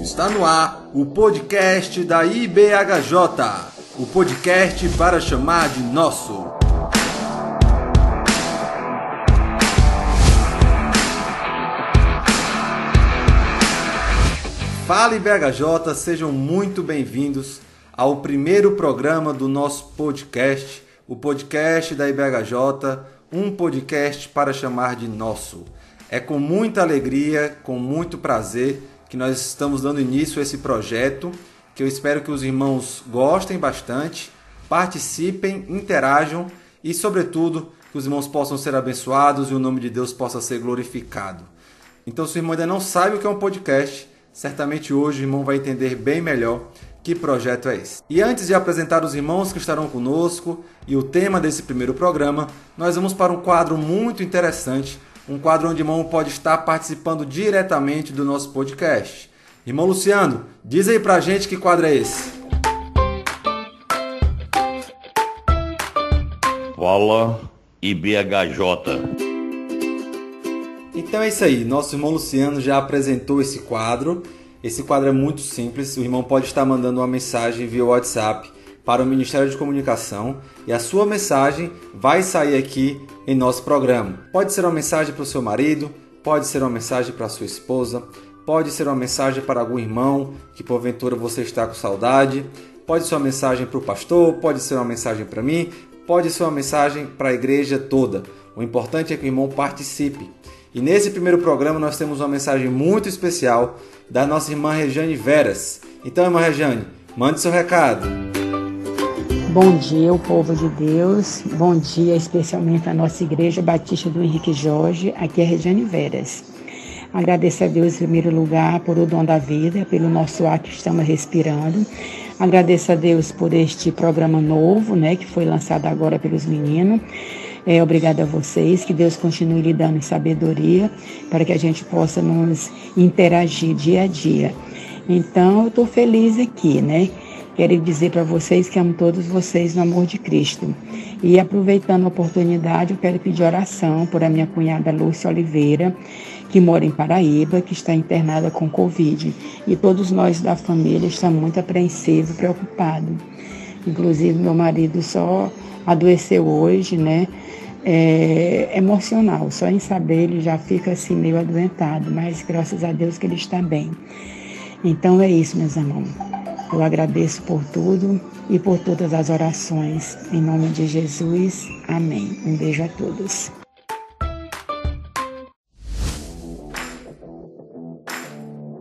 Está no ar o podcast da IBHJ, o podcast para chamar de nosso. Fala IBHJ, sejam muito bem-vindos ao primeiro programa do nosso podcast, o podcast da IBHJ, um podcast para chamar de nosso. É com muita alegria, com muito prazer que nós estamos dando início a esse projeto, que eu espero que os irmãos gostem bastante, participem, interajam e, sobretudo, que os irmãos possam ser abençoados e o nome de Deus possa ser glorificado. Então, se o irmão ainda não sabe o que é um podcast, certamente hoje o irmão vai entender bem melhor que projeto é esse. E antes de apresentar os irmãos que estarão conosco e o tema desse primeiro programa, nós vamos para um quadro muito interessante um quadro onde o irmão pode estar participando diretamente do nosso podcast. Irmão Luciano, diz aí pra gente que quadro é esse. Fala IBHJ. Então é isso aí, nosso irmão Luciano já apresentou esse quadro. Esse quadro é muito simples, o irmão pode estar mandando uma mensagem via WhatsApp para o Ministério de Comunicação e a sua mensagem vai sair aqui em nosso programa. Pode ser uma mensagem para o seu marido, pode ser uma mensagem para a sua esposa, pode ser uma mensagem para algum irmão que porventura você está com saudade, pode ser uma mensagem para o pastor, pode ser uma mensagem para mim, pode ser uma mensagem para a igreja toda. O importante é que o irmão participe. E nesse primeiro programa nós temos uma mensagem muito especial da nossa irmã Rejane Veras. Então, irmã Rejane, mande seu recado. Bom dia, o povo de Deus. Bom dia, especialmente a nossa Igreja Batista do Henrique Jorge. Aqui é Regiane Veras. Agradeço a Deus, em primeiro lugar, por o dom da vida, pelo nosso ar que estamos respirando. Agradeço a Deus por este programa novo, né, que foi lançado agora pelos meninos. É, obrigada a vocês, que Deus continue lhe dando sabedoria para que a gente possa nos interagir dia a dia. Então, eu estou feliz aqui, né? Quero dizer para vocês que amo todos vocês no amor de Cristo. E aproveitando a oportunidade, eu quero pedir oração por a minha cunhada Lúcia Oliveira, que mora em Paraíba, que está internada com Covid. E todos nós da família estamos muito apreensivos, preocupados. Inclusive, meu marido só adoeceu hoje, né? É emocional, só em saber ele já fica assim meio adoentado, mas graças a Deus que ele está bem. Então é isso, meus irmãos. Eu agradeço por tudo e por todas as orações. Em nome de Jesus. Amém. Um beijo a todos.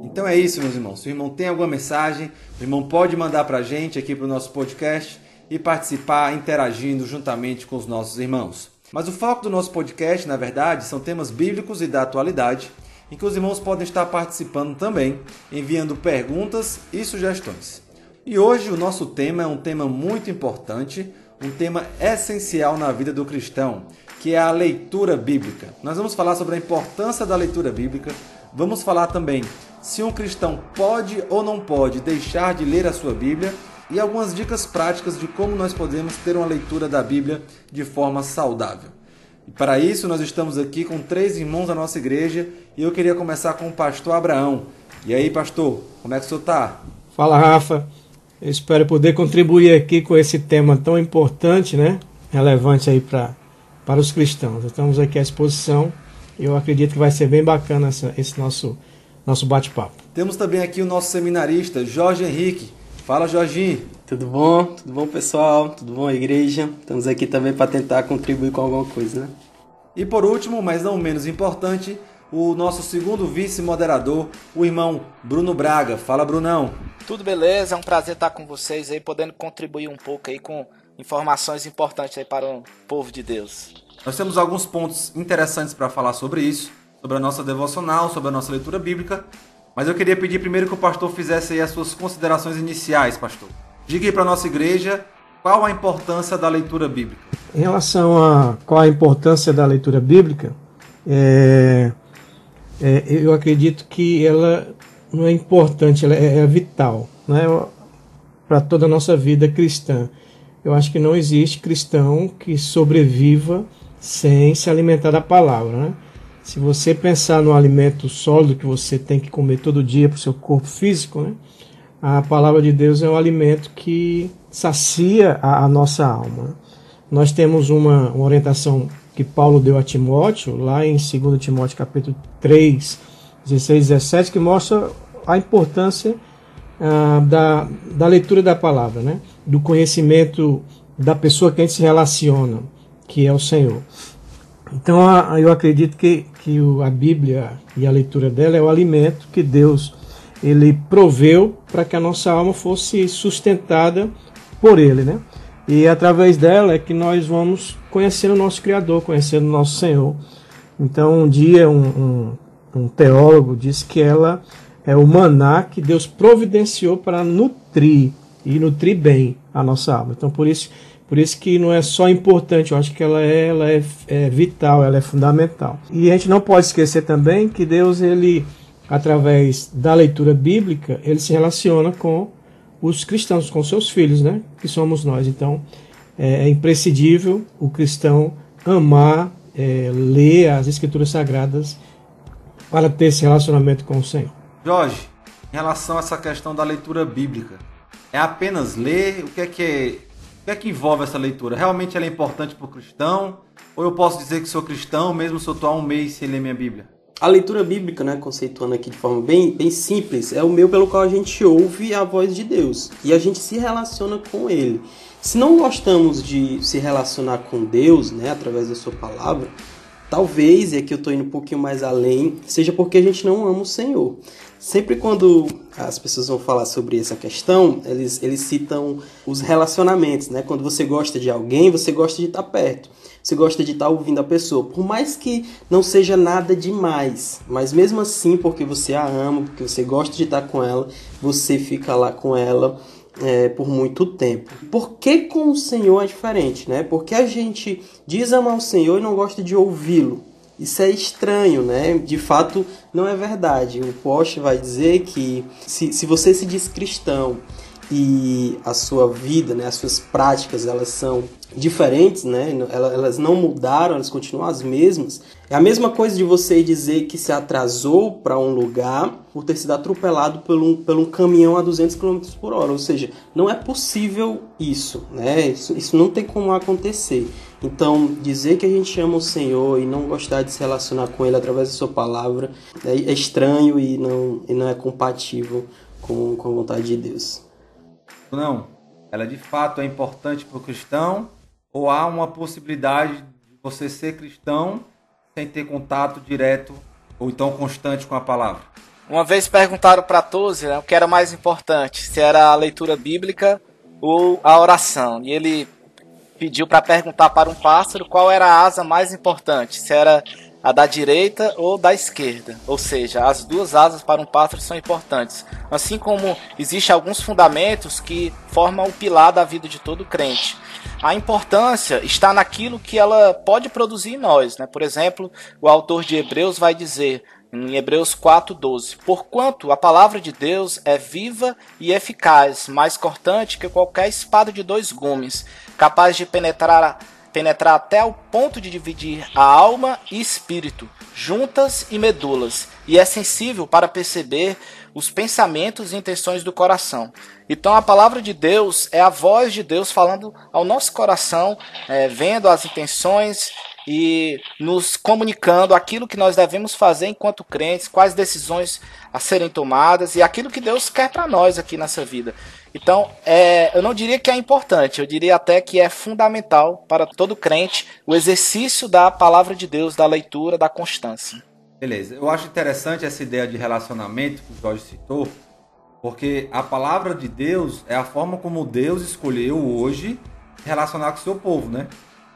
Então é isso, meus irmãos. Se o irmão tem alguma mensagem, o irmão pode mandar para a gente aqui para o nosso podcast e participar interagindo juntamente com os nossos irmãos. Mas o foco do nosso podcast, na verdade, são temas bíblicos e da atualidade em que os irmãos podem estar participando também, enviando perguntas e sugestões. E hoje o nosso tema é um tema muito importante, um tema essencial na vida do cristão, que é a leitura bíblica. Nós vamos falar sobre a importância da leitura bíblica, vamos falar também se um cristão pode ou não pode deixar de ler a sua Bíblia e algumas dicas práticas de como nós podemos ter uma leitura da Bíblia de forma saudável. E para isso, nós estamos aqui com três irmãos da nossa igreja e eu queria começar com o pastor Abraão. E aí, pastor, como é que o senhor está? Fala, Rafa. Eu espero poder contribuir aqui com esse tema tão importante, né? Relevante aí para para os cristãos. Estamos aqui à exposição e eu acredito que vai ser bem bacana essa, esse nosso, nosso bate-papo. Temos também aqui o nosso seminarista, Jorge Henrique. Fala, Jorginho. Tudo bom? Tudo bom, pessoal? Tudo bom, igreja? Estamos aqui também para tentar contribuir com alguma coisa, né? E por último, mas não menos importante, o nosso segundo vice-moderador, o irmão Bruno Braga. Fala, Brunão. Tudo beleza? É um prazer estar com vocês aí, podendo contribuir um pouco aí com informações importantes aí para o povo de Deus. Nós temos alguns pontos interessantes para falar sobre isso, sobre a nossa devocional, sobre a nossa leitura bíblica, mas eu queria pedir primeiro que o pastor fizesse aí as suas considerações iniciais, pastor. Diga aí para a nossa igreja qual a importância da leitura bíblica. Em relação a qual a importância da leitura bíblica, é, é, eu acredito que ela não é importante, ela é, é vital né, para toda a nossa vida cristã. Eu acho que não existe cristão que sobreviva sem se alimentar da palavra. Né? Se você pensar no alimento sólido que você tem que comer todo dia para o seu corpo físico, né? A palavra de Deus é um alimento que sacia a, a nossa alma. Nós temos uma, uma, orientação que Paulo deu a Timóteo, lá em 2 Timóteo capítulo 3, 16 17, que mostra a importância ah, da, da leitura da palavra, né? do conhecimento da pessoa que a gente se relaciona, que é o Senhor. Então eu acredito que, que a Bíblia e a leitura dela é o alimento que Deus ele proveu para que a nossa alma fosse sustentada por ele, né? E através dela é que nós vamos conhecendo o nosso Criador, conhecendo o nosso Senhor. Então, um dia um, um, um teólogo disse que ela é o maná que Deus providenciou para nutrir e nutrir bem a nossa alma. Então, por isso, por isso que não é só importante, eu acho que ela é, ela é, é vital, ela é fundamental. E a gente não pode esquecer também que Deus ele através da leitura bíblica, ele se relaciona com os cristãos, com seus filhos, né? Que somos nós. Então, é, é imprescindível o cristão amar, é, ler as Escrituras Sagradas para ter esse relacionamento com o Senhor. Jorge, em relação a essa questão da leitura bíblica, é apenas ler? O que é que, o que, é que envolve essa leitura? Realmente ela é importante para o cristão? Ou eu posso dizer que sou cristão mesmo se eu estou há um mês sem ler minha Bíblia? A leitura bíblica, né, conceituando aqui de forma bem, bem simples, é o meio pelo qual a gente ouve a voz de Deus e a gente se relaciona com Ele. Se não gostamos de se relacionar com Deus, né, através da Sua palavra, talvez, e aqui eu estou indo um pouquinho mais além, seja porque a gente não ama o Senhor. Sempre quando as pessoas vão falar sobre essa questão, eles, eles citam os relacionamentos, né? Quando você gosta de alguém, você gosta de estar perto você gosta de estar ouvindo a pessoa. Por mais que não seja nada demais, mas mesmo assim, porque você a ama, porque você gosta de estar com ela, você fica lá com ela é, por muito tempo. Por que com o Senhor é diferente, né? Porque a gente diz amar o Senhor e não gosta de ouvi-lo. Isso é estranho, né? De fato, não é verdade. O Porsche vai dizer que se, se você se diz cristão e a sua vida, né, as suas práticas, elas são diferentes, né? Elas não mudaram, elas continuam as mesmas. É a mesma coisa de você dizer que se atrasou para um lugar por ter sido atropelado por um, por um caminhão a 200 km por hora. Ou seja, não é possível isso, né? Isso, isso não tem como acontecer. Então, dizer que a gente ama o Senhor e não gostar de se relacionar com Ele através da Sua palavra é, é estranho e não, e não é compatível com, com a vontade de Deus. Não, ela de fato é importante para o cristão ou há uma possibilidade de você ser cristão sem ter contato direto ou então constante com a palavra? Uma vez perguntaram para Toze né, o que era mais importante, se era a leitura bíblica ou a oração. E ele pediu para perguntar para um pássaro qual era a asa mais importante, se era a da direita ou da esquerda. Ou seja, as duas asas para um pássaro são importantes. Assim como existem alguns fundamentos que formam o pilar da vida de todo crente. A importância está naquilo que ela pode produzir em nós. Né? Por exemplo, o autor de Hebreus vai dizer em Hebreus 4,12: Porquanto a palavra de Deus é viva e eficaz, mais cortante que qualquer espada de dois gumes, capaz de penetrar penetrar até o ponto de dividir a alma e espírito, juntas e medulas, e é sensível para perceber os pensamentos e intenções do coração. Então a palavra de Deus é a voz de Deus falando ao nosso coração, é, vendo as intenções e nos comunicando aquilo que nós devemos fazer enquanto crentes, quais decisões a serem tomadas e aquilo que Deus quer para nós aqui nessa vida. Então, é, eu não diria que é importante, eu diria até que é fundamental para todo crente o exercício da palavra de Deus, da leitura, da constância. Beleza, eu acho interessante essa ideia de relacionamento que o Jorge citou, porque a palavra de Deus é a forma como Deus escolheu hoje relacionar com o seu povo, né?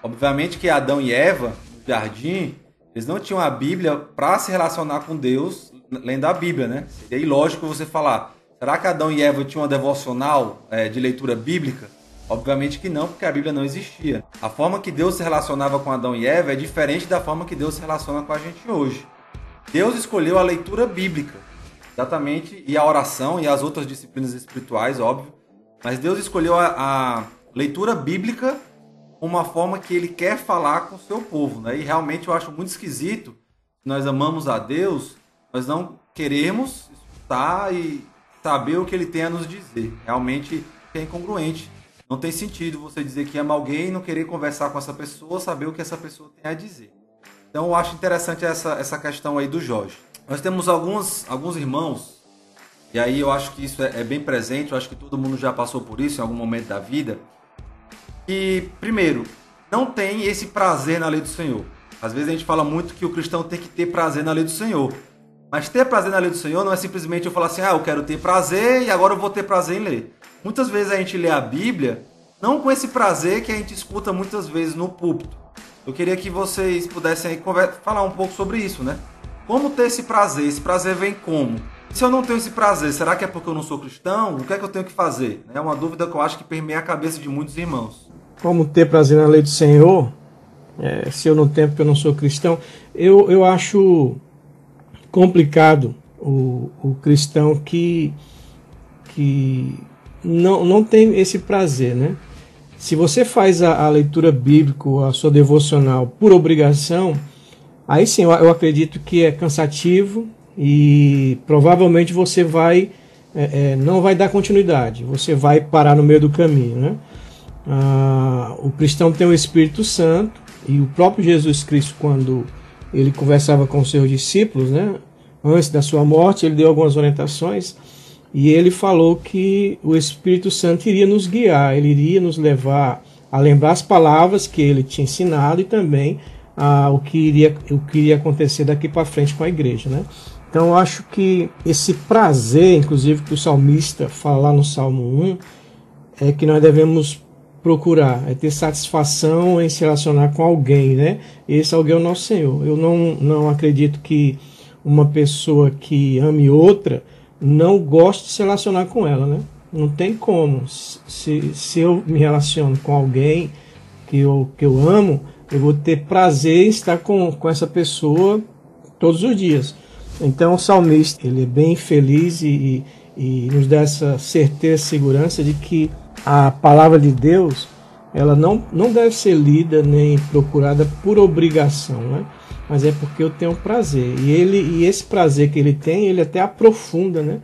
Obviamente que Adão e Eva, no jardim, eles não tinham a Bíblia para se relacionar com Deus lendo a Bíblia, né? Seria ilógico você falar, Será que Adão e Eva tinham uma devocional é, de leitura bíblica? Obviamente que não, porque a Bíblia não existia. A forma que Deus se relacionava com Adão e Eva é diferente da forma que Deus se relaciona com a gente hoje. Deus escolheu a leitura bíblica, exatamente, e a oração e as outras disciplinas espirituais, óbvio. Mas Deus escolheu a, a leitura bíblica uma forma que Ele quer falar com o seu povo, né? E realmente eu acho muito esquisito nós amamos a Deus, nós não queremos escutar e saber o que ele tem a nos dizer. Realmente é incongruente. Não tem sentido você dizer que ama alguém e não querer conversar com essa pessoa, saber o que essa pessoa tem a dizer. Então eu acho interessante essa, essa questão aí do Jorge. Nós temos alguns, alguns irmãos, e aí eu acho que isso é, é bem presente, eu acho que todo mundo já passou por isso em algum momento da vida. E, primeiro, não tem esse prazer na lei do Senhor. Às vezes a gente fala muito que o cristão tem que ter prazer na lei do Senhor. Mas ter prazer na lei do Senhor não é simplesmente eu falar assim, ah, eu quero ter prazer e agora eu vou ter prazer em ler. Muitas vezes a gente lê a Bíblia não com esse prazer que a gente escuta muitas vezes no púlpito. Eu queria que vocês pudessem falar um pouco sobre isso, né? Como ter esse prazer? Esse prazer vem como? Se eu não tenho esse prazer, será que é porque eu não sou cristão? O que é que eu tenho que fazer? É uma dúvida que eu acho que permeia a cabeça de muitos irmãos. Como ter prazer na lei do Senhor? É, se eu não tenho porque eu não sou cristão? Eu, eu acho complicado o, o cristão que, que não, não tem esse prazer, né? Se você faz a, a leitura bíblica, a sua devocional por obrigação, aí sim eu, eu acredito que é cansativo e provavelmente você vai é, é, não vai dar continuidade, você vai parar no meio do caminho, né? Ah, o cristão tem o Espírito Santo e o próprio Jesus Cristo quando ele conversava com os seus discípulos, né? Antes da sua morte, ele deu algumas orientações e ele falou que o Espírito Santo iria nos guiar, ele iria nos levar a lembrar as palavras que ele tinha ensinado e também ah, o, que iria, o que iria acontecer daqui para frente com a igreja. Né? Então eu acho que esse prazer, inclusive, que o salmista fala lá no Salmo 1, é que nós devemos procurar, é ter satisfação em se relacionar com alguém, né? Esse alguém é o nosso Senhor. Eu não, não acredito que uma pessoa que ame outra não gosto de se relacionar com ela, né? Não tem como. Se, se eu me relaciono com alguém que eu, que eu amo, eu vou ter prazer em estar com, com essa pessoa todos os dias. Então o salmista ele é bem feliz e, e, e nos dá essa certeza, segurança de que a palavra de Deus ela não, não deve ser lida nem procurada por obrigação, né? mas é porque eu tenho prazer. E ele e esse prazer que ele tem, ele até aprofunda, né?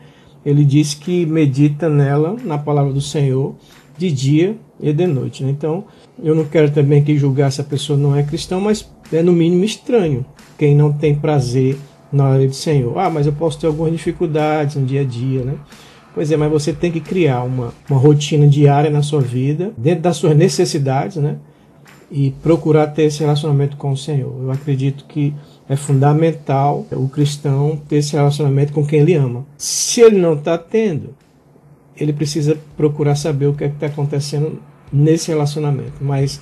Ele diz que medita nela, na palavra do Senhor, de dia e de noite. Né? Então, eu não quero também que julgar se a pessoa não é cristã, mas é no mínimo estranho quem não tem prazer na lei do Senhor. Ah, mas eu posso ter algumas dificuldades no dia a dia, né? Pois é, mas você tem que criar uma, uma rotina diária na sua vida, dentro das suas necessidades, né? e procurar ter esse relacionamento com o Senhor. Eu acredito que é fundamental o cristão ter esse relacionamento com quem ele ama. Se ele não está tendo, ele precisa procurar saber o que é está acontecendo nesse relacionamento. Mas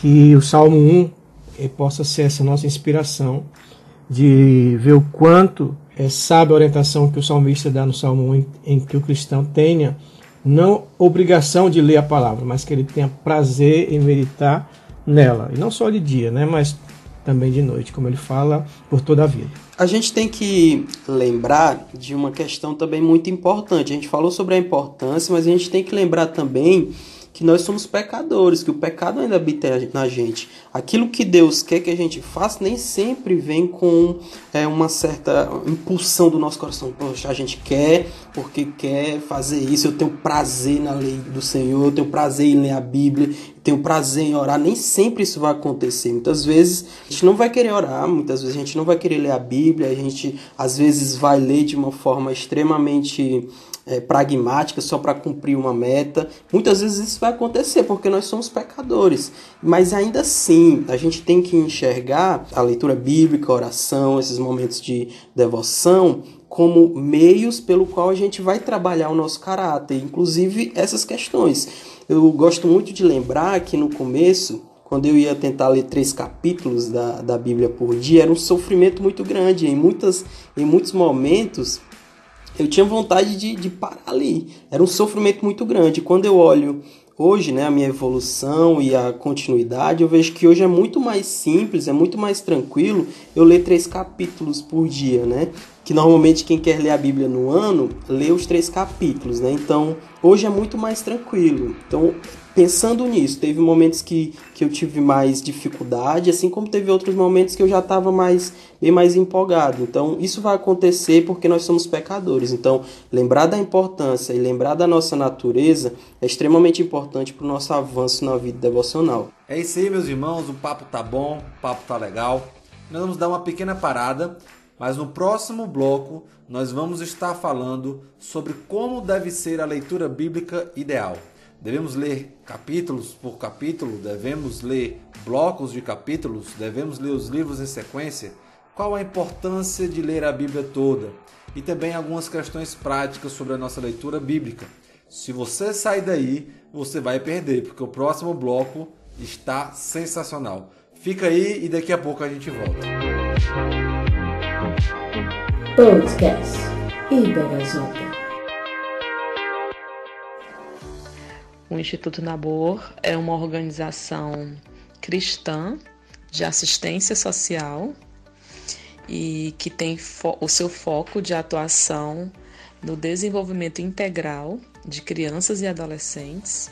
que o Salmo 1 eh, possa ser essa nossa inspiração de ver o quanto é sabe a orientação que o salmista dá no Salmo 1 em, que o cristão tenha não obrigação de ler a palavra, mas que ele tenha prazer em meditar nela. E não só de dia, né? Mas também de noite, como ele fala, por toda a vida. A gente tem que lembrar de uma questão também muito importante. A gente falou sobre a importância, mas a gente tem que lembrar também que nós somos pecadores, que o pecado ainda habita na gente. Aquilo que Deus quer que a gente faça nem sempre vem com é, uma certa impulsão do nosso coração. Poxa, a gente quer porque quer fazer isso. Eu tenho prazer na lei do Senhor, eu tenho prazer em ler a Bíblia, eu tenho prazer em orar. Nem sempre isso vai acontecer. Muitas vezes a gente não vai querer orar, muitas vezes a gente não vai querer ler a Bíblia, a gente às vezes vai ler de uma forma extremamente é, pragmática só para cumprir uma meta. Muitas vezes isso vai acontecer porque nós somos pecadores, mas ainda assim a gente tem que enxergar a leitura bíblica, a oração, esses momentos de devoção como meios pelo qual a gente vai trabalhar o nosso caráter, inclusive essas questões. Eu gosto muito de lembrar que no começo quando eu ia tentar ler três capítulos da, da Bíblia por dia, era um sofrimento muito grande. Em, muitas, em muitos momentos, eu tinha vontade de, de parar ali. Era um sofrimento muito grande. Quando eu olho hoje, né, a minha evolução e a continuidade, eu vejo que hoje é muito mais simples, é muito mais tranquilo eu ler três capítulos por dia, né? Que normalmente quem quer ler a Bíblia no ano lê os três capítulos, né? Então hoje é muito mais tranquilo. Então pensando nisso, teve momentos que, que eu tive mais dificuldade, assim como teve outros momentos que eu já estava mais bem mais empolgado. Então, isso vai acontecer porque nós somos pecadores. Então, lembrar da importância e lembrar da nossa natureza é extremamente importante para o nosso avanço na vida devocional. É isso aí, meus irmãos, o papo tá bom, o papo tá legal. Nós vamos dar uma pequena parada, mas no próximo bloco nós vamos estar falando sobre como deve ser a leitura bíblica ideal. Devemos ler capítulos por capítulo? Devemos ler blocos de capítulos? Devemos ler os livros em sequência? Qual a importância de ler a Bíblia toda? E também algumas questões práticas sobre a nossa leitura bíblica. Se você sair daí, você vai perder, porque o próximo bloco está sensacional. Fica aí e daqui a pouco a gente volta. Podcast Iberajota. O Instituto Nabor é uma organização cristã de assistência social e que tem o seu foco de atuação no desenvolvimento integral de crianças e adolescentes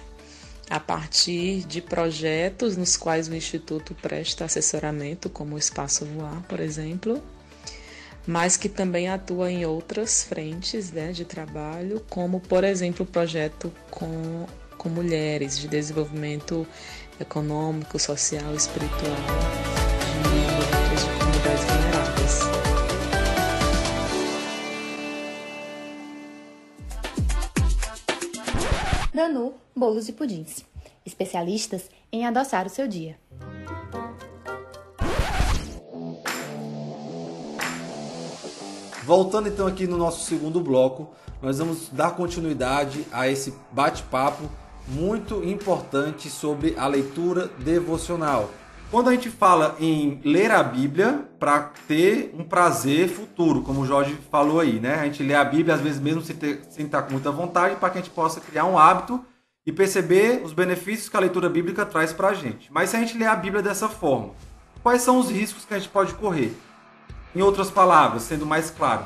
a partir de projetos nos quais o Instituto presta assessoramento, como o Espaço Voar, por exemplo, mas que também atua em outras frentes né, de trabalho, como, por exemplo, o projeto com com mulheres, de desenvolvimento econômico, social e espiritual de mulheres de comunidades vulneráveis. Danu Bolos e Pudins, especialistas em adoçar o seu dia. Voltando então aqui no nosso segundo bloco, nós vamos dar continuidade a esse bate-papo muito importante sobre a leitura devocional. Quando a gente fala em ler a Bíblia para ter um prazer futuro, como o Jorge falou aí, né? A gente lê a Bíblia às vezes mesmo sem, ter, sem estar com muita vontade, para que a gente possa criar um hábito e perceber os benefícios que a leitura bíblica traz para a gente. Mas se a gente lê a Bíblia dessa forma, quais são os riscos que a gente pode correr? Em outras palavras, sendo mais claro,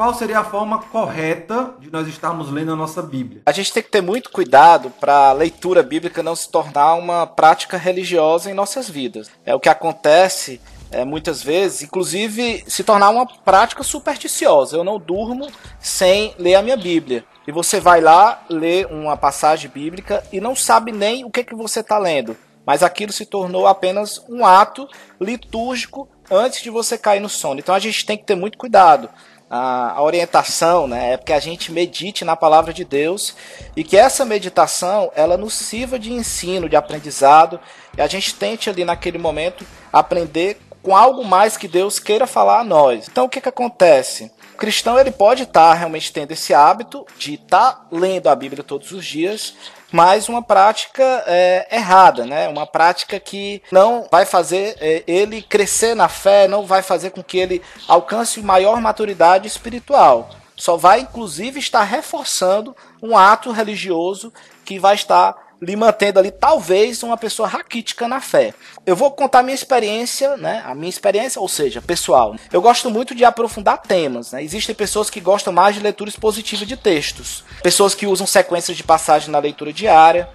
qual seria a forma correta de nós estarmos lendo a nossa Bíblia? A gente tem que ter muito cuidado para a leitura bíblica não se tornar uma prática religiosa em nossas vidas. É o que acontece é, muitas vezes, inclusive se tornar uma prática supersticiosa. Eu não durmo sem ler a minha Bíblia. E você vai lá ler uma passagem bíblica e não sabe nem o que, que você está lendo. Mas aquilo se tornou apenas um ato litúrgico antes de você cair no sono. Então a gente tem que ter muito cuidado a, a orientação, né, é que a gente medite na palavra de Deus e que essa meditação ela nos sirva de ensino, de aprendizado e a gente tente ali naquele momento aprender com algo mais que Deus queira falar a nós. Então o que que acontece? Cristão ele pode estar tá realmente tendo esse hábito de estar tá lendo a Bíblia todos os dias, mas uma prática é, errada, né? Uma prática que não vai fazer é, ele crescer na fé, não vai fazer com que ele alcance maior maturidade espiritual. Só vai, inclusive, estar reforçando um ato religioso que vai estar lhe mantendo ali, talvez, uma pessoa raquítica na fé. Eu vou contar minha experiência, né? A minha experiência, ou seja, pessoal. Eu gosto muito de aprofundar temas, né? Existem pessoas que gostam mais de leitura expositiva de textos, pessoas que usam sequências de passagem na leitura diária.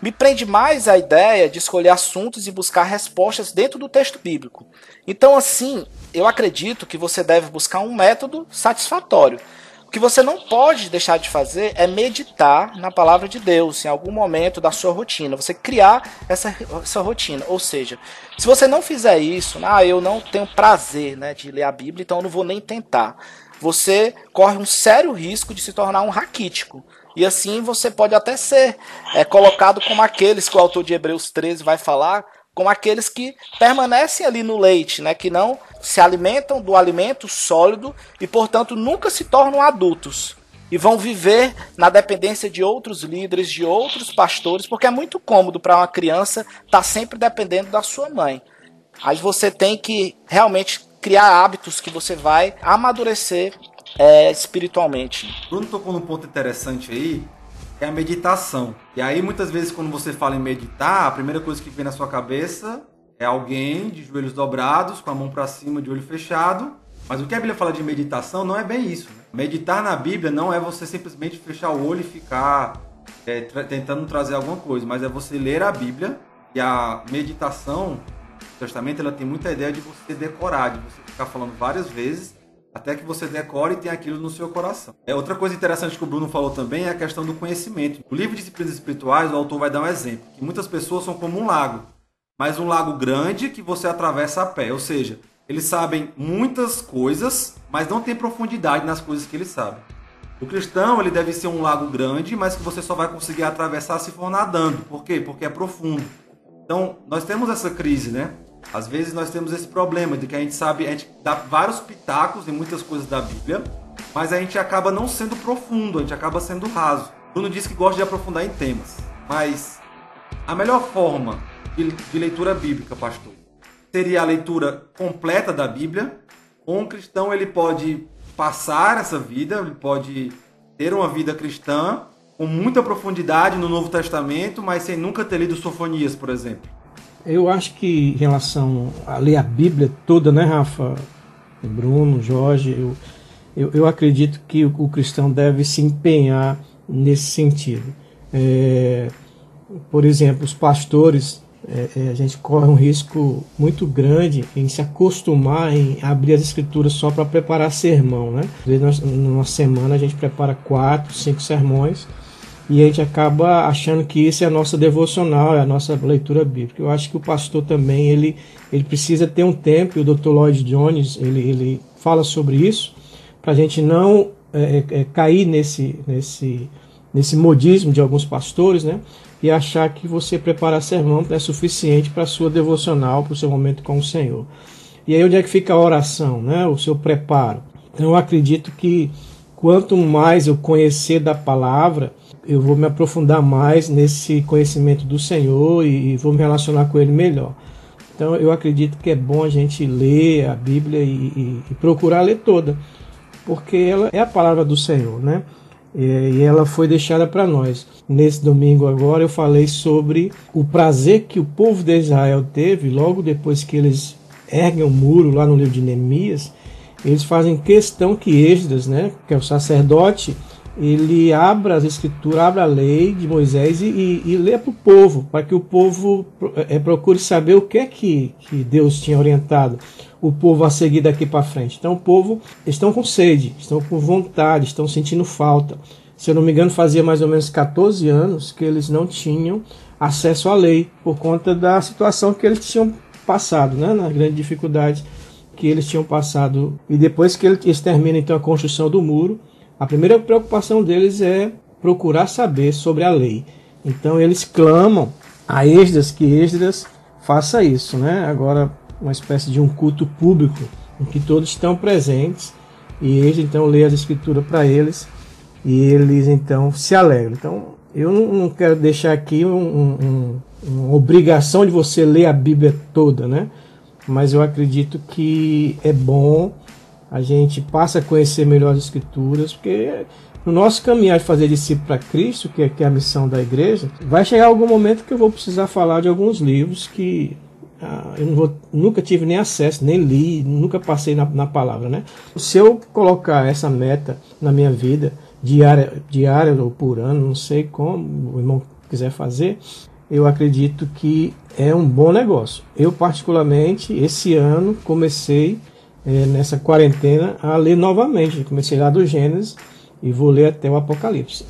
Me prende mais a ideia de escolher assuntos e buscar respostas dentro do texto bíblico. Então, assim, eu acredito que você deve buscar um método satisfatório que você não pode deixar de fazer é meditar na palavra de Deus em algum momento da sua rotina. Você criar essa, essa rotina. Ou seja, se você não fizer isso, ah, eu não tenho prazer né, de ler a Bíblia, então eu não vou nem tentar. Você corre um sério risco de se tornar um raquítico. E assim você pode até ser é, colocado como aqueles que o autor de Hebreus 13 vai falar, como aqueles que permanecem ali no leite, né, que não se alimentam do alimento sólido e, portanto, nunca se tornam adultos e vão viver na dependência de outros líderes, de outros pastores, porque é muito cômodo para uma criança estar tá sempre dependendo da sua mãe. Aí você tem que realmente criar hábitos que você vai amadurecer é, espiritualmente. Bruno tocou num ponto interessante aí, é a meditação. E aí, muitas vezes, quando você fala em meditar, a primeira coisa que vem na sua cabeça é alguém de joelhos dobrados, com a mão para cima, de olho fechado. Mas o que a Bíblia fala de meditação não é bem isso. Né? Meditar na Bíblia não é você simplesmente fechar o olho e ficar é, tra tentando trazer alguma coisa, mas é você ler a Bíblia e a meditação do Testamento ela tem muita ideia de você decorar, de você ficar falando várias vezes até que você decore e tenha aquilo no seu coração. É outra coisa interessante que o Bruno falou também é a questão do conhecimento. No livro de disciplinas espirituais, o autor vai dar um exemplo que muitas pessoas são como um lago, mas um lago grande que você atravessa a pé, ou seja, eles sabem muitas coisas, mas não tem profundidade nas coisas que eles sabem. O cristão ele deve ser um lago grande, mas que você só vai conseguir atravessar se for nadando. Por quê? Porque é profundo. Então, nós temos essa crise, né? Às vezes nós temos esse problema de que a gente sabe, a gente dá vários pitacos em muitas coisas da Bíblia, mas a gente acaba não sendo profundo, a gente acaba sendo raso. Bruno disse que gosta de aprofundar em temas, mas a melhor forma de, de leitura bíblica, pastor, seria a leitura completa da Bíblia. Um cristão ele pode passar essa vida, ele pode ter uma vida cristã com muita profundidade no Novo Testamento, mas sem nunca ter lido Sofonias, por exemplo. Eu acho que em relação a ler a Bíblia toda, né, Rafa, Bruno, Jorge, eu, eu, eu acredito que o, o, cristão deve se empenhar nesse sentido. É, por exemplo, os pastores, é, é, a gente corre um risco muito grande em se acostumar em abrir as escrituras só para preparar sermão, né? Às vezes, numa semana a gente prepara quatro, cinco sermões e a gente acaba achando que isso é a nossa devocional, é a nossa leitura bíblica. Eu acho que o pastor também ele, ele precisa ter um tempo, e o Dr. Lloyd Jones ele, ele fala sobre isso, para a gente não é, é, é, cair nesse, nesse, nesse modismo de alguns pastores, né? E achar que você preparar sermão é suficiente para a sua devocional, para o seu momento com o Senhor. E aí onde é que fica a oração, né? O seu preparo. Então, eu acredito que quanto mais eu conhecer da palavra, eu vou me aprofundar mais nesse conhecimento do Senhor e, vou me relacionar com Ele melhor. Então eu acredito que é bom a gente ler a Bíblia e, e, e procurar ler toda, porque ela é a palavra do Senhor, né? E ela foi deixada para nós. Nesse domingo agora eu falei sobre o prazer que o povo de Israel teve logo depois que eles erguem o muro lá no livro de Neemias. Eles fazem questão que Esdras, né, que é o sacerdote, ele abra as escrituras, abra a lei de Moisés e, e, e lê para o povo, para que o povo é, procure saber o que é que, que Deus tinha orientado o povo a seguir daqui para frente. Então o povo estão com sede, estão com vontade, estão sentindo falta. Se eu não me engano, fazia mais ou menos 14 anos que eles não tinham acesso à lei por conta da situação que eles tinham passado, né, na grande dificuldade que eles tinham passado. E depois que eles terminam então a construção do muro, a primeira preocupação deles é procurar saber sobre a lei. Então eles clamam a Esdras que Esdras faça isso, né? Agora uma espécie de um culto público em que todos estão presentes e Esdras então lê as escrituras para eles e eles então se alegram. Então eu não quero deixar aqui um, um, uma obrigação de você ler a Bíblia toda, né? Mas eu acredito que é bom a gente passa a conhecer melhor as escrituras, porque no nosso caminhar de fazer discípulo para Cristo, que é, que é a missão da igreja, vai chegar algum momento que eu vou precisar falar de alguns livros que ah, eu vou, nunca tive nem acesso, nem li, nunca passei na, na, palavra, né? Se eu colocar essa meta na minha vida, diária, diária ou por ano, não sei como o irmão quiser fazer, eu acredito que é um bom negócio. Eu, particularmente, esse ano comecei é, nessa quarentena a ler novamente. Comecei lá do Gênesis e vou ler até o Apocalipse.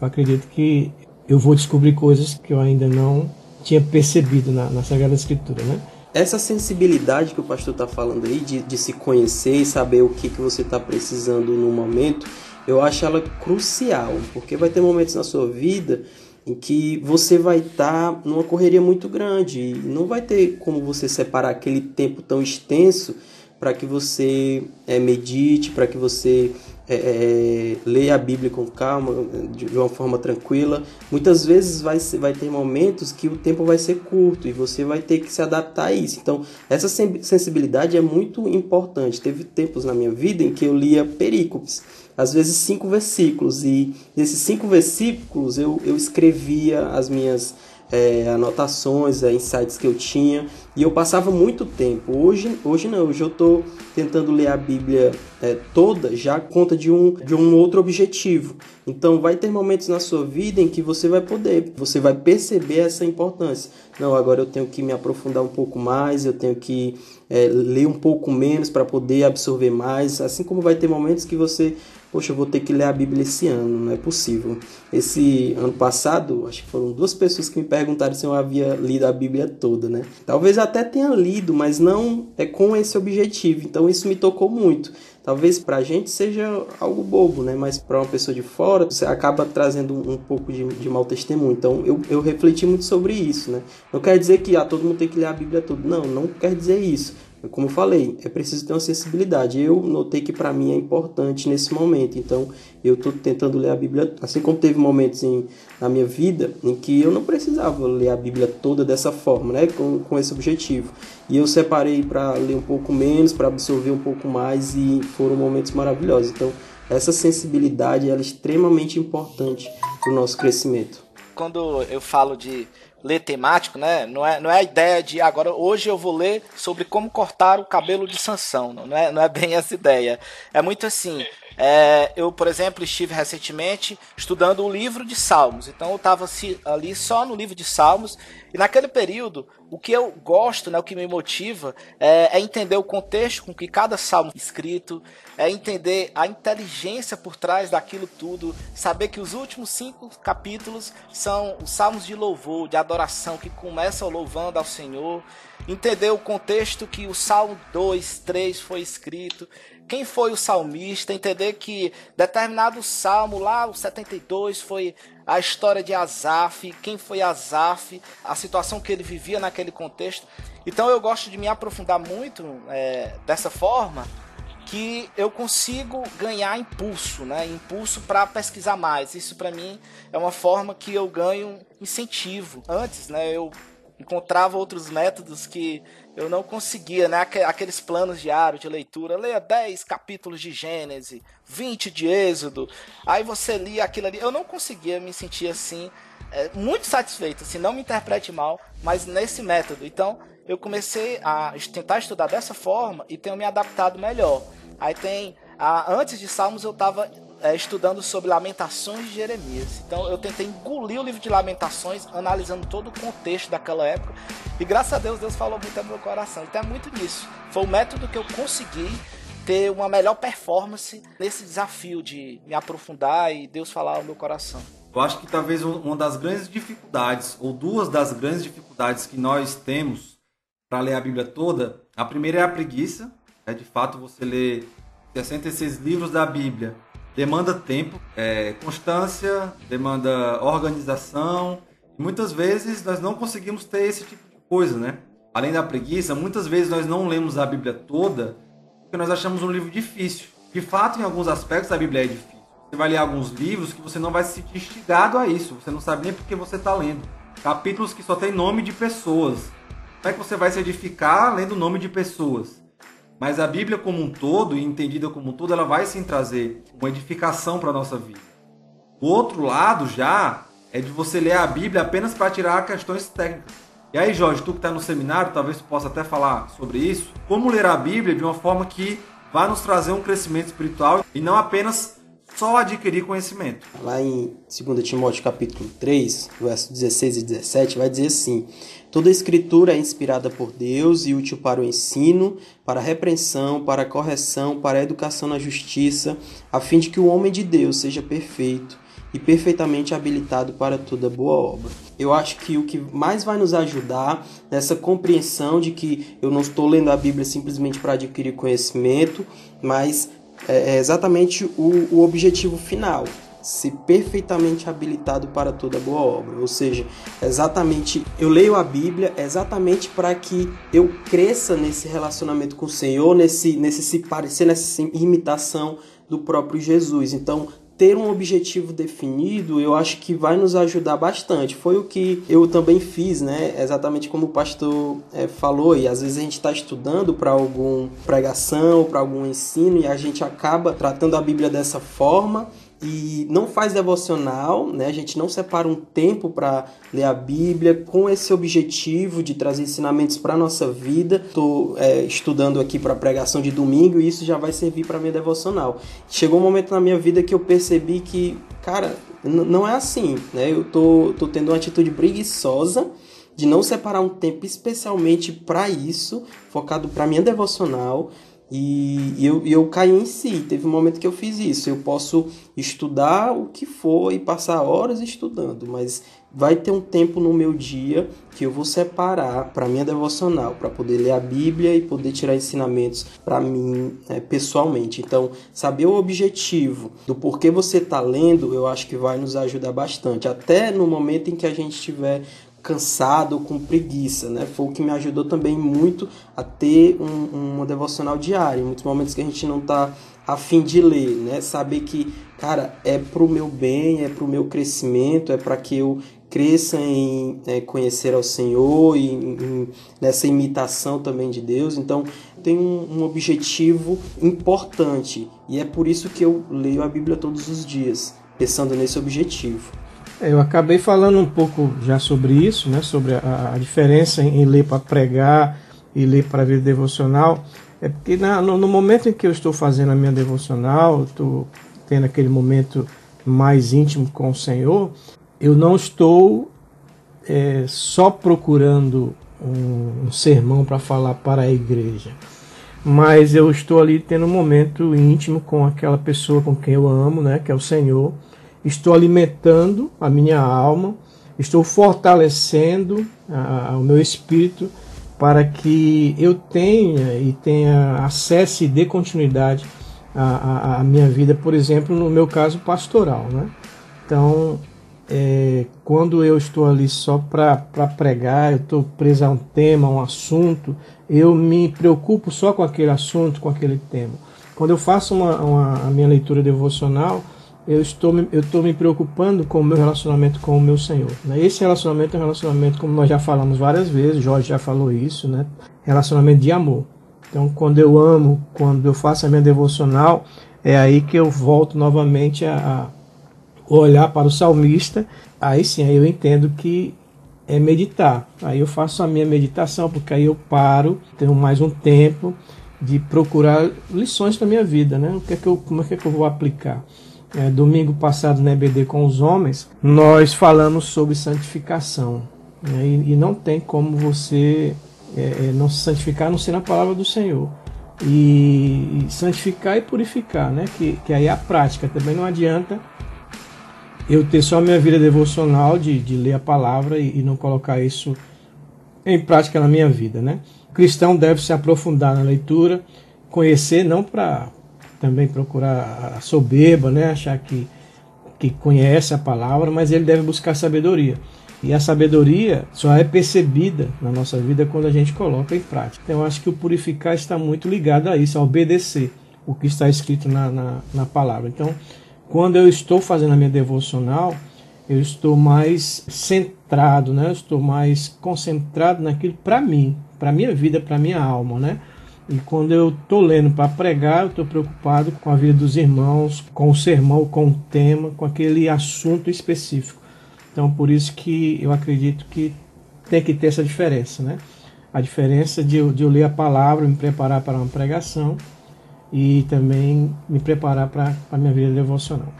Eu acredito que eu vou descobrir coisas que eu ainda não tinha percebido na, na Sagrada Escritura, né? Essa sensibilidade que o pastor está falando aí, de, de se conhecer e saber o que, que você está precisando no momento, eu acho ela crucial, porque vai ter momentos na sua vida em que você vai estar tá numa correria muito grande e não vai ter como você separar aquele tempo tão extenso para que você é, medite, para que você é, é, leia a Bíblia com calma, de, de uma forma tranquila. Muitas vezes vai, vai ter momentos que o tempo vai ser curto e você vai ter que se adaptar a isso. Então, essa sensibilidade é muito importante. Teve tempos na minha vida em que eu lia perícopes, às vezes cinco versículos, e nesses cinco versículos eu, eu escrevia as minhas é, anotações, é, insights que eu tinha e eu passava muito tempo. Hoje, hoje não, hoje eu estou tentando ler a Bíblia é, toda já conta de um, de um outro objetivo. Então vai ter momentos na sua vida em que você vai poder, você vai perceber essa importância. Não, agora eu tenho que me aprofundar um pouco mais, eu tenho que é, ler um pouco menos para poder absorver mais. Assim como vai ter momentos que você poxa, eu vou ter que ler a Bíblia esse ano, não é possível. Esse ano passado, acho que foram duas pessoas que me perguntaram se eu havia lido a Bíblia toda, né? Talvez até tenha lido, mas não é com esse objetivo. Então isso me tocou muito. Talvez para a gente seja algo bobo, né? Mas para uma pessoa de fora, você acaba trazendo um, pouco de, de mau testemunho. Então eu, eu refleti muito sobre isso, né? Não quer dizer que ah, todo mundo tem que ler a Bíblia toda. Não, não quer dizer isso. Como eu falei, é preciso ter uma sensibilidade. Eu notei que para mim é importante nesse momento. Então, eu estou tentando ler a Bíblia, assim como teve momentos em, na minha vida em que eu não precisava ler a Bíblia toda dessa forma, né, com, com esse objetivo. E eu separei para ler um pouco menos, para absorver um pouco mais e foram momentos maravilhosos. Então, essa sensibilidade é extremamente importante para o nosso crescimento. Quando eu falo de ler temático, né? Não é, não é a ideia de agora hoje eu vou ler sobre como cortar o cabelo de Sansão. Não é, não é bem essa ideia. É muito assim. É, eu, por exemplo, estive recentemente estudando o livro de Salmos. Então eu estava ali só no livro de Salmos. E naquele período, o que eu gosto, né, o que me motiva, é, é entender o contexto com que cada salmo é escrito, é entender a inteligência por trás daquilo tudo, saber que os últimos cinco capítulos são os salmos de louvor, de adoração, que começam louvando ao Senhor, entender o contexto que o Salmo 2, 3 foi escrito, quem foi o salmista, entender que determinado salmo, lá o 72, foi a história de Asaf, quem foi Asaf, a situação que ele vivia naquele contexto. Então eu gosto de me aprofundar muito é, dessa forma que eu consigo ganhar impulso, né? Impulso para pesquisar mais. Isso para mim é uma forma que eu ganho incentivo. Antes, né, eu encontrava outros métodos que eu não conseguia, né? Aqueles planos diários de leitura. Leia 10 capítulos de Gênesis, 20 de Êxodo. Aí você lia aquilo ali. Eu não conseguia me sentir assim, é, muito satisfeito, assim, não me interprete mal, mas nesse método. Então, eu comecei a tentar estudar dessa forma e tenho me adaptado melhor. Aí tem. A, antes de Salmos eu estava é, estudando sobre Lamentações de Jeremias. Então eu tentei engolir o livro de Lamentações, analisando todo o contexto daquela época. E graças a Deus, Deus falou muito ao meu coração. Então é muito nisso. Foi o método que eu consegui ter uma melhor performance nesse desafio de me aprofundar e Deus falar ao meu coração. Eu acho que talvez uma das grandes dificuldades, ou duas das grandes dificuldades que nós temos para ler a Bíblia toda, a primeira é a preguiça. É de fato você ler 66 livros da Bíblia demanda tempo, é, constância, demanda organização. Muitas vezes nós não conseguimos ter esse tipo de coisa, né? Além da preguiça, muitas vezes nós não lemos a Bíblia toda porque nós achamos um livro difícil. De fato, em alguns aspectos a Bíblia é difícil. Você vai ler alguns livros que você não vai se sentir instigado a isso. Você não sabe nem porque você está lendo. Capítulos que só tem nome de pessoas. Como é que você vai se edificar lendo o nome de pessoas? Mas a Bíblia como um todo, e entendida como um todo, ela vai sim trazer uma edificação para a nossa vida. O outro lado já é de você ler a Bíblia apenas para tirar questões técnicas. E aí, Jorge, tu que está no seminário, talvez possa até falar sobre isso. Como ler a Bíblia de uma forma que vai nos trazer um crescimento espiritual e não apenas só adquirir conhecimento. Lá em 2 Timóteo capítulo 3, versos 16 e 17, vai dizer assim: Toda escritura é inspirada por Deus e útil para o ensino, para a repreensão, para a correção, para a educação na justiça, a fim de que o homem de Deus seja perfeito e perfeitamente habilitado para toda boa obra. Eu acho que o que mais vai nos ajudar nessa compreensão de que eu não estou lendo a Bíblia simplesmente para adquirir conhecimento, mas é, é exatamente o, o objetivo final ser perfeitamente habilitado para toda boa obra. Ou seja, exatamente eu leio a Bíblia exatamente para que eu cresça nesse relacionamento com o Senhor, nesse nesse se parecer nessa imitação do próprio Jesus. Então, ter um objetivo definido, eu acho que vai nos ajudar bastante. Foi o que eu também fiz, né? Exatamente como o pastor é, falou. E às vezes a gente está estudando para alguma pregação, para algum ensino, e a gente acaba tratando a Bíblia dessa forma e não faz devocional, né? A gente não separa um tempo para ler a Bíblia com esse objetivo de trazer ensinamentos para nossa vida. Estou é, estudando aqui para pregação de domingo e isso já vai servir para minha devocional. Chegou um momento na minha vida que eu percebi que, cara, não é assim, né? Eu tô, tô tendo uma atitude preguiçosa de não separar um tempo especialmente para isso, focado para minha devocional e, eu, eu caí em si. Teve um momento que eu fiz isso. Eu posso estudar o que for e passar horas estudando, mas vai ter um tempo no meu dia que eu vou separar para minha devocional, para poder ler a Bíblia e poder tirar ensinamentos para mim é, pessoalmente. Então, saber o objetivo do porquê você está lendo, eu acho que vai nos ajudar bastante, até no momento em que a gente estiver cansado com preguiça, né? Foi o que me ajudou também muito a ter um, uma devocional diária. Em muitos momentos que a gente não está a fim de ler, né? Saber que, cara, é pro meu bem, é pro meu crescimento, é para que eu cresça em é, conhecer ao Senhor e em, nessa imitação também de Deus. Então, tem um, um objetivo importante e é por isso que eu leio a Bíblia todos os dias, pensando nesse objetivo. Eu acabei falando um pouco já sobre isso, né, sobre a, a diferença em, ler para pregar e ler para vida devocional. É porque na, no, no, momento em que eu estou fazendo a minha devocional, estou tendo aquele momento mais íntimo com o Senhor, eu não estou é, só procurando um, um sermão para falar para a igreja, mas eu estou ali tendo um momento íntimo com aquela pessoa com quem eu amo, né, que é o Senhor estou alimentando a minha alma, estou fortalecendo a, o meu espírito para que eu tenha e tenha acesso e dê continuidade à, à, minha vida, por exemplo, no meu caso pastoral. Né? Então, é, quando eu estou ali só para pregar, eu estou preso a um tema, a um assunto, eu me preocupo só com aquele assunto, com aquele tema. Quando eu faço uma, uma a minha leitura devocional, eu estou, eu estou me preocupando com o meu relacionamento com o meu Senhor. Né? Esse relacionamento é um relacionamento, como nós já falamos várias vezes, Jorge já falou isso, né? relacionamento de amor. Então, quando eu amo, quando eu faço a minha devocional, é aí que eu volto novamente a, a olhar para o salmista. Aí sim, aí eu entendo que é meditar. Aí eu faço a minha meditação, porque aí eu paro, tenho mais um tempo de procurar lições para minha vida, né? O que é que eu, como é que, é que eu vou aplicar? É, domingo passado na EBD com os homens, nós falamos sobre santificação. Né? E, e, não tem como você é, é, não se santificar não ser na palavra do Senhor. E, e, santificar e purificar, né? que, que aí é a prática. Também não adianta eu ter só a minha vida devocional de, de ler a palavra e, e não colocar isso em prática na minha vida. Né? O cristão deve se aprofundar na leitura, conhecer não para também procurar a soberba, né? achar que, que conhece a palavra, mas ele deve buscar sabedoria. E a sabedoria só é percebida na nossa vida quando a gente coloca em prática. Então eu acho que o purificar está muito ligado a isso, a obedecer o que está escrito na, na, na palavra. Então, quando eu estou fazendo a minha devocional, eu estou mais centrado, né? Eu estou mais concentrado naquilo para mim, para minha vida, para minha alma, né? E quando eu estou lendo para pregar, eu estou preocupado com a vida dos irmãos, com o sermão, com o tema, com aquele assunto específico. Então, por isso que eu acredito que tem que ter essa diferença, né? A diferença de eu, de eu ler a palavra, me preparar para uma pregação e também me preparar para a minha vida devocional.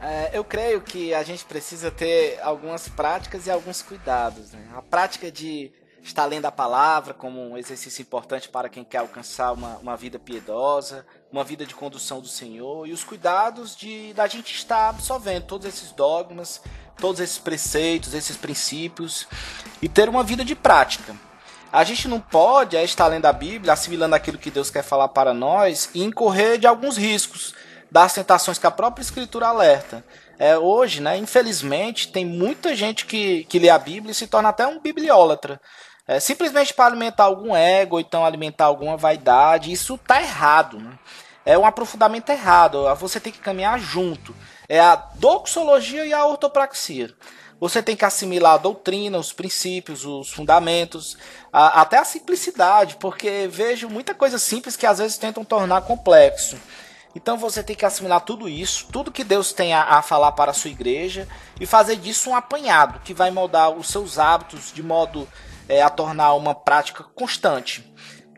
É, eu creio que a gente precisa ter algumas práticas e alguns cuidados. Né? A prática de estar lendo a palavra como um exercício importante para quem quer alcançar uma, uma vida piedosa, uma vida de condução do Senhor e os cuidados de da gente estar absorvendo todos esses dogmas, todos esses preceitos, esses princípios e ter uma vida de prática. A gente não pode é, estar lendo a Bíblia, assimilando aquilo que Deus quer falar para nós e incorrer de alguns riscos das tentações que a própria Escritura alerta. É, hoje, né, infelizmente, tem muita gente que, que lê a Bíblia e se torna até um bibliólatra. É, simplesmente para alimentar algum ego, ou então alimentar alguma vaidade, isso tá errado. Né? É um aprofundamento errado. Você tem que caminhar junto. É a doxologia e a ortopraxia. Você tem que assimilar a doutrina, os princípios, os fundamentos, a, até a simplicidade, porque vejo muita coisa simples que às vezes tentam tornar complexo. Então você tem que assimilar tudo isso, tudo que Deus tem a, a, falar para a sua igreja e fazer disso um apanhado que vai moldar os seus hábitos de modo é, a tornar uma prática constante.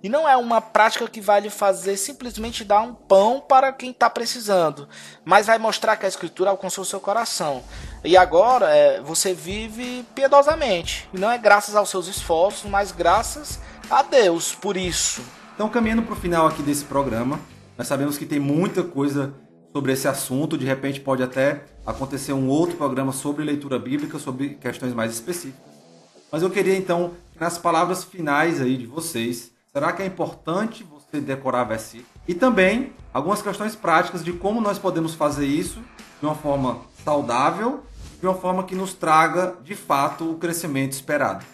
E não é uma prática que vai lhe fazer simplesmente dar um pão para quem está precisando, mas vai mostrar que a Escritura alcançou seu coração. E agora é, você vive piedosamente. E não é graças aos seus esforços, mas graças a Deus por isso. Então, caminhando para o final aqui desse programa, nós sabemos que tem muita coisa sobre esse assunto. De repente, pode até acontecer um outro programa sobre leitura bíblica, sobre questões mais específicas. Mas eu queria então, nas palavras finais aí de vocês, Será que é importante você decorar versículos? E também algumas questões práticas de como nós podemos fazer isso de uma forma saudável, de uma forma que nos traga de fato o crescimento esperado.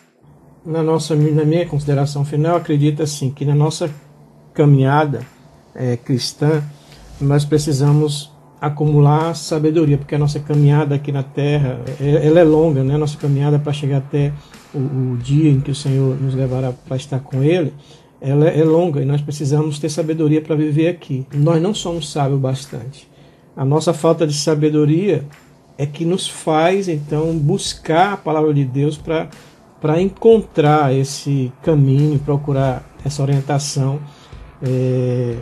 Na nossa, na minha consideração final, acredito assim que na nossa caminhada é, cristã nós precisamos acumular sabedoria, porque a nossa caminhada aqui na Terra é, ela é longa, né? A nossa caminhada para chegar até o, o dia em que o Senhor nos levará para estar com Ele ela é longa e nós precisamos ter sabedoria para viver aqui. Nós não somos sábios bastante. A nossa falta de sabedoria é que nos faz então buscar a palavra de Deus para para encontrar esse caminho, procurar essa orientação, é,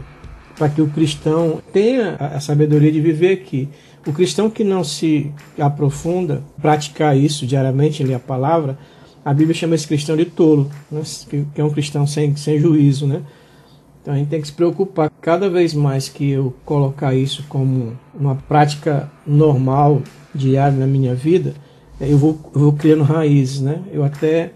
para que o cristão tenha a sabedoria de viver aqui. O cristão que não se aprofunda, praticar isso diariamente, ler a palavra, a Bíblia chama esse cristão de tolo, né? que é um cristão sem, sem juízo, né? Então a gente tem que se preocupar cada vez mais que eu colocar isso como uma prática normal, diária na minha vida, eu vou, eu vou criando raízes, né? Eu até,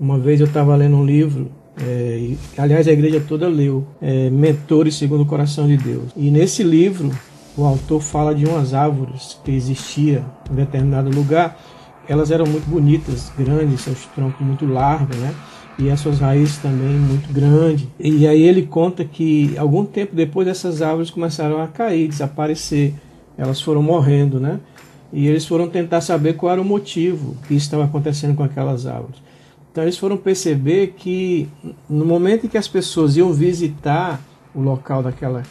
uma vez eu estava lendo um livro, é, aliás a igreja toda leu, é, Mentores segundo o Coração de Deus. E nesse livro, o autor fala de umas árvores que existia em determinado lugar, elas eram muito bonitas, grandes, seus troncos muito largos, né? E as suas raízes também muito grandes. E aí ele conta que algum tempo depois essas árvores começaram a cair, desaparecer. Elas foram morrendo, né? E eles foram tentar saber qual era o motivo que estava acontecendo com aquelas árvores. Então eles foram perceber que no momento em que as pessoas iam visitar o local daquela,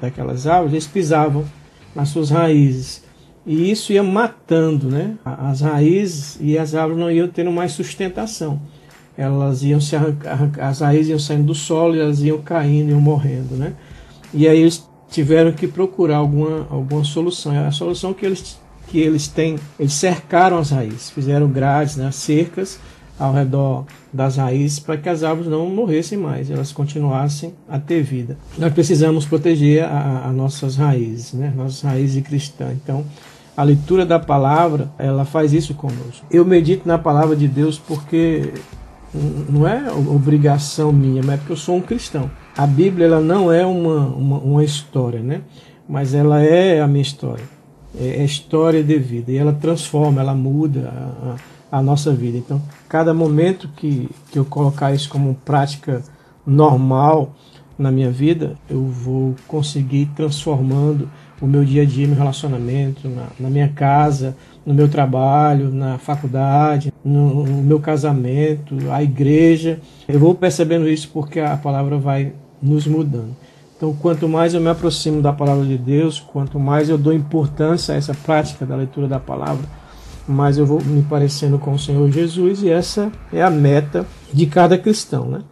daquelas árvores, eles pisavam nas suas raízes. E isso ia matando né? as raízes e as árvores não iam tendo mais sustentação. Elas iam se arrancar, as raízes iam saindo do solo e elas iam caindo, iam morrendo. Né? E aí eles tiveram que procurar alguma, alguma solução. A solução que eles, que eles têm, eles cercaram as raízes, fizeram grades, né? cercas ao redor das raízes para que as árvores não morressem mais, elas continuassem a ter vida. Nós precisamos proteger as nossas raízes, né? nossas raízes cristãs. Então, a leitura da palavra, ela faz isso conosco. Eu medito na palavra de Deus porque não é obrigação minha, mas é porque eu sou um cristão. A Bíblia ela não é uma, uma, uma história, né? mas ela é a minha história. É, é história de vida. E ela transforma, ela muda a, a, a nossa vida. Então, cada momento que, que eu colocar isso como prática normal na minha vida, eu vou conseguir transformando o meu dia a dia, meu relacionamento, na, na minha casa, no meu trabalho, na faculdade, no, no, meu casamento, a igreja. Eu vou percebendo isso porque a palavra vai nos mudando. Então, quanto mais eu me aproximo da palavra de Deus, quanto mais eu dou importância a essa prática da leitura da palavra, mais eu vou me parecendo com o Senhor Jesus e essa é a meta de cada cristão, né?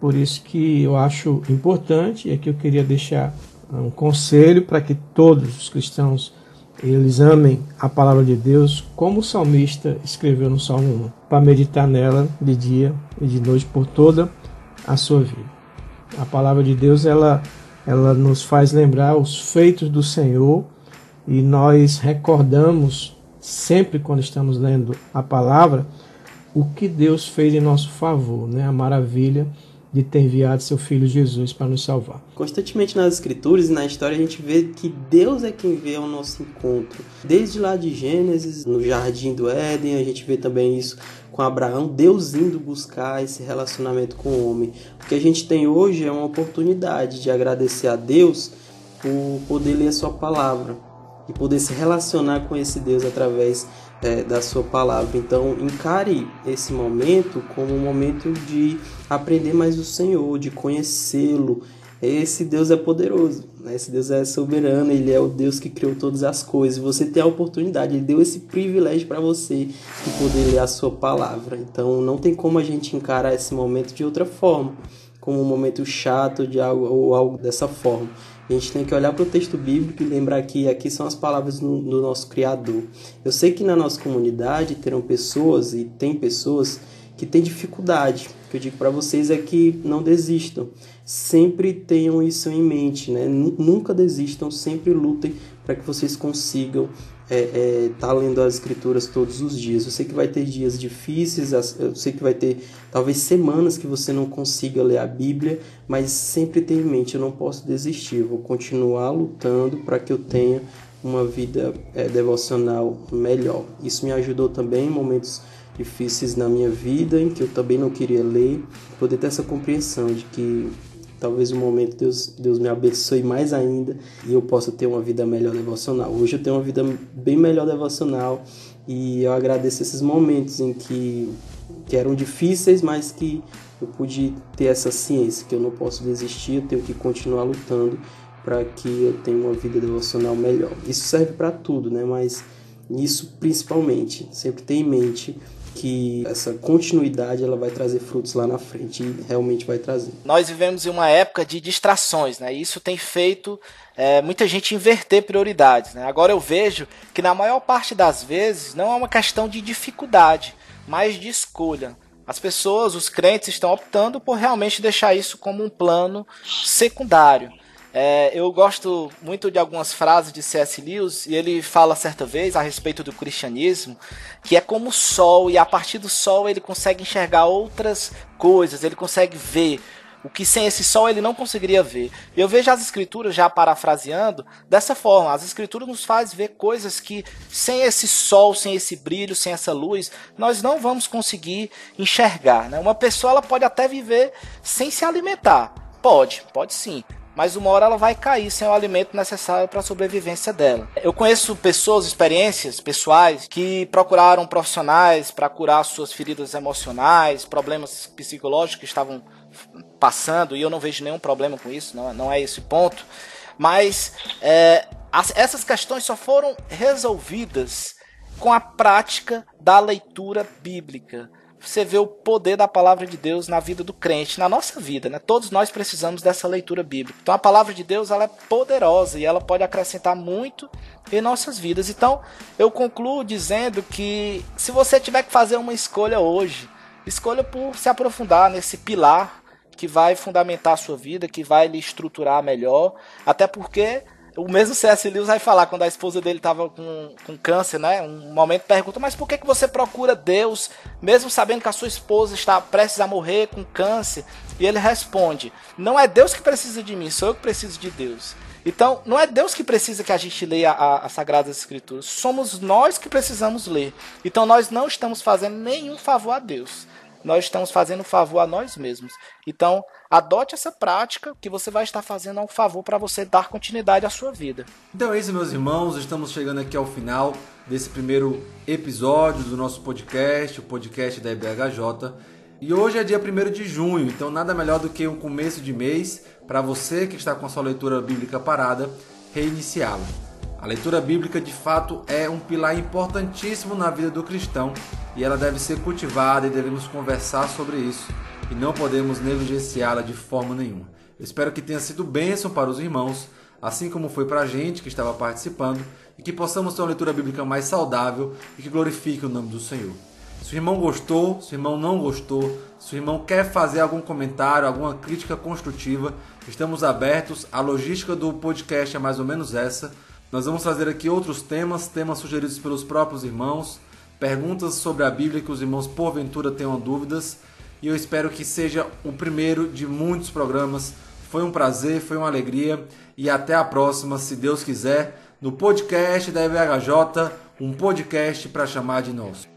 Por isso que eu acho importante e aqui eu queria deixar um conselho para que todos os cristãos eles amem a palavra de Deus, como o salmista escreveu no Salmo 1, para meditar nela de dia e de noite por toda a sua vida. A palavra de Deus ela ela nos faz lembrar os feitos do Senhor e nós recordamos sempre quando estamos lendo a palavra o que Deus fez em nosso favor, né? A maravilha de ter enviado seu filho Jesus para nos salvar. Constantemente nas escrituras e na história a gente vê que Deus é quem vê ao nosso encontro. Desde lá de Gênesis, no jardim do Éden, a gente vê também isso com Abraão, Deus indo buscar esse relacionamento com o homem. O que a gente tem hoje é uma oportunidade de agradecer a Deus por poder ler a sua palavra e poder se relacionar com esse Deus através é, da sua palavra. Então, encare esse momento como um momento de aprender mais o Senhor, de conhecê-lo esse Deus é poderoso, né? esse Deus é soberano, ele é o Deus que criou todas as coisas. Você tem a oportunidade, ele deu esse privilégio para você de poder ler a sua palavra. Então não tem como a gente encarar esse momento de outra forma, como um momento chato de algo ou algo dessa forma. A gente tem que olhar para o texto bíblico e lembrar que aqui são as palavras do, do nosso Criador. Eu sei que na nossa comunidade terão pessoas e tem pessoas que têm dificuldade. O que eu digo para vocês é que não desistam. Sempre tenham isso em mente, né? Nunca desistam, sempre lutem para que vocês consigam é, é, tá lendo as escrituras todos os dias. Eu sei que vai ter dias difíceis, eu sei que vai ter talvez semanas que você não consiga ler a Bíblia, mas sempre tenha em mente, eu não posso desistir, vou continuar lutando para que eu tenha uma vida é, devocional melhor. Isso me ajudou também em momentos difíceis na minha vida, em que eu também não queria ler, poder ter essa compreensão de que talvez um momento Deus, Deus me abençoe mais ainda e eu possa ter uma vida melhor devocional. Hoje eu tenho uma vida bem melhor devocional e eu agradeço esses momentos em que, que eram difíceis, mas que eu pude ter essa ciência que eu não posso desistir, eu tenho que continuar lutando para que eu tenha uma vida devocional melhor. Isso serve para tudo, né? Mas isso principalmente, sempre ter em mente que essa continuidade ela vai trazer frutos lá na frente e realmente vai trazer. Nós vivemos em uma época de distrações, né? Isso tem feito é, muita gente inverter prioridades. Né? Agora eu vejo que na maior parte das vezes não é uma questão de dificuldade, mas de escolha. As pessoas, os crentes, estão optando por realmente deixar isso como um plano secundário. É, eu gosto muito de algumas frases de C.S. Lewis e ele fala certa vez a respeito do cristianismo que é como o sol e a partir do sol ele consegue enxergar outras coisas, ele consegue ver o que sem esse sol ele não conseguiria ver. Eu vejo as escrituras já parafraseando dessa forma. As escrituras nos faz ver coisas que sem esse sol, sem esse brilho, sem essa luz, nós não vamos conseguir enxergar. Né? Uma pessoa ela pode até viver sem se alimentar. Pode, pode sim mas uma hora ela vai cair sem o alimento necessário para a sobrevivência dela. Eu conheço pessoas, experiências pessoais que procuraram profissionais para curar suas feridas emocionais, problemas psicológicos que estavam passando, e eu não vejo nenhum problema com isso, não, não é esse ponto. Mas é, as, essas questões só foram resolvidas com a prática da leitura bíblica você vê o poder da palavra de Deus na vida do crente, na nossa vida, né? Todos nós precisamos dessa leitura bíblica. Então a palavra de Deus ela é poderosa e ela pode acrescentar muito em nossas vidas. Então eu concluo dizendo que se você tiver que fazer uma escolha hoje, escolha por se aprofundar nesse pilar que vai fundamentar a sua vida, que vai lhe estruturar melhor, até porque o mesmo C.S. Lewis vai falar quando a esposa dele estava com, com câncer, né? Um momento pergunta, mas por que, que você procura Deus, mesmo sabendo que a sua esposa está prestes a morrer com câncer? E ele responde: Não é Deus que precisa de mim, sou eu que preciso de Deus. Então, não é Deus que precisa que a gente leia as Sagradas Escrituras, somos nós que precisamos ler. Então, nós não estamos fazendo nenhum favor a Deus nós estamos fazendo favor a nós mesmos. Então, adote essa prática que você vai estar fazendo um favor para você dar continuidade à sua vida. Então é isso, meus irmãos. Estamos chegando aqui ao final desse primeiro episódio do nosso podcast, o podcast da IBHJ. E hoje é dia 1 de junho, então nada melhor do que um começo de mês para você que está com a sua leitura bíblica parada, reiniciá-la. A leitura bíblica de fato é um pilar importantíssimo na vida do cristão e ela deve ser cultivada e devemos conversar sobre isso e não podemos negligenciá-la de forma nenhuma. Eu espero que tenha sido bênção para os irmãos, assim como foi para a gente que estava participando, e que possamos ter uma leitura bíblica mais saudável e que glorifique o nome do Senhor. Se o irmão gostou, se o irmão não gostou, se o irmão quer fazer algum comentário, alguma crítica construtiva, estamos abertos. A logística do podcast é mais ou menos essa. Nós vamos trazer aqui outros temas, temas sugeridos pelos próprios irmãos, perguntas sobre a Bíblia que os irmãos porventura tenham dúvidas, e eu espero que seja o primeiro de muitos programas. Foi um prazer, foi uma alegria e até a próxima, se Deus quiser, no podcast da EVHJ, um podcast para chamar de nosso.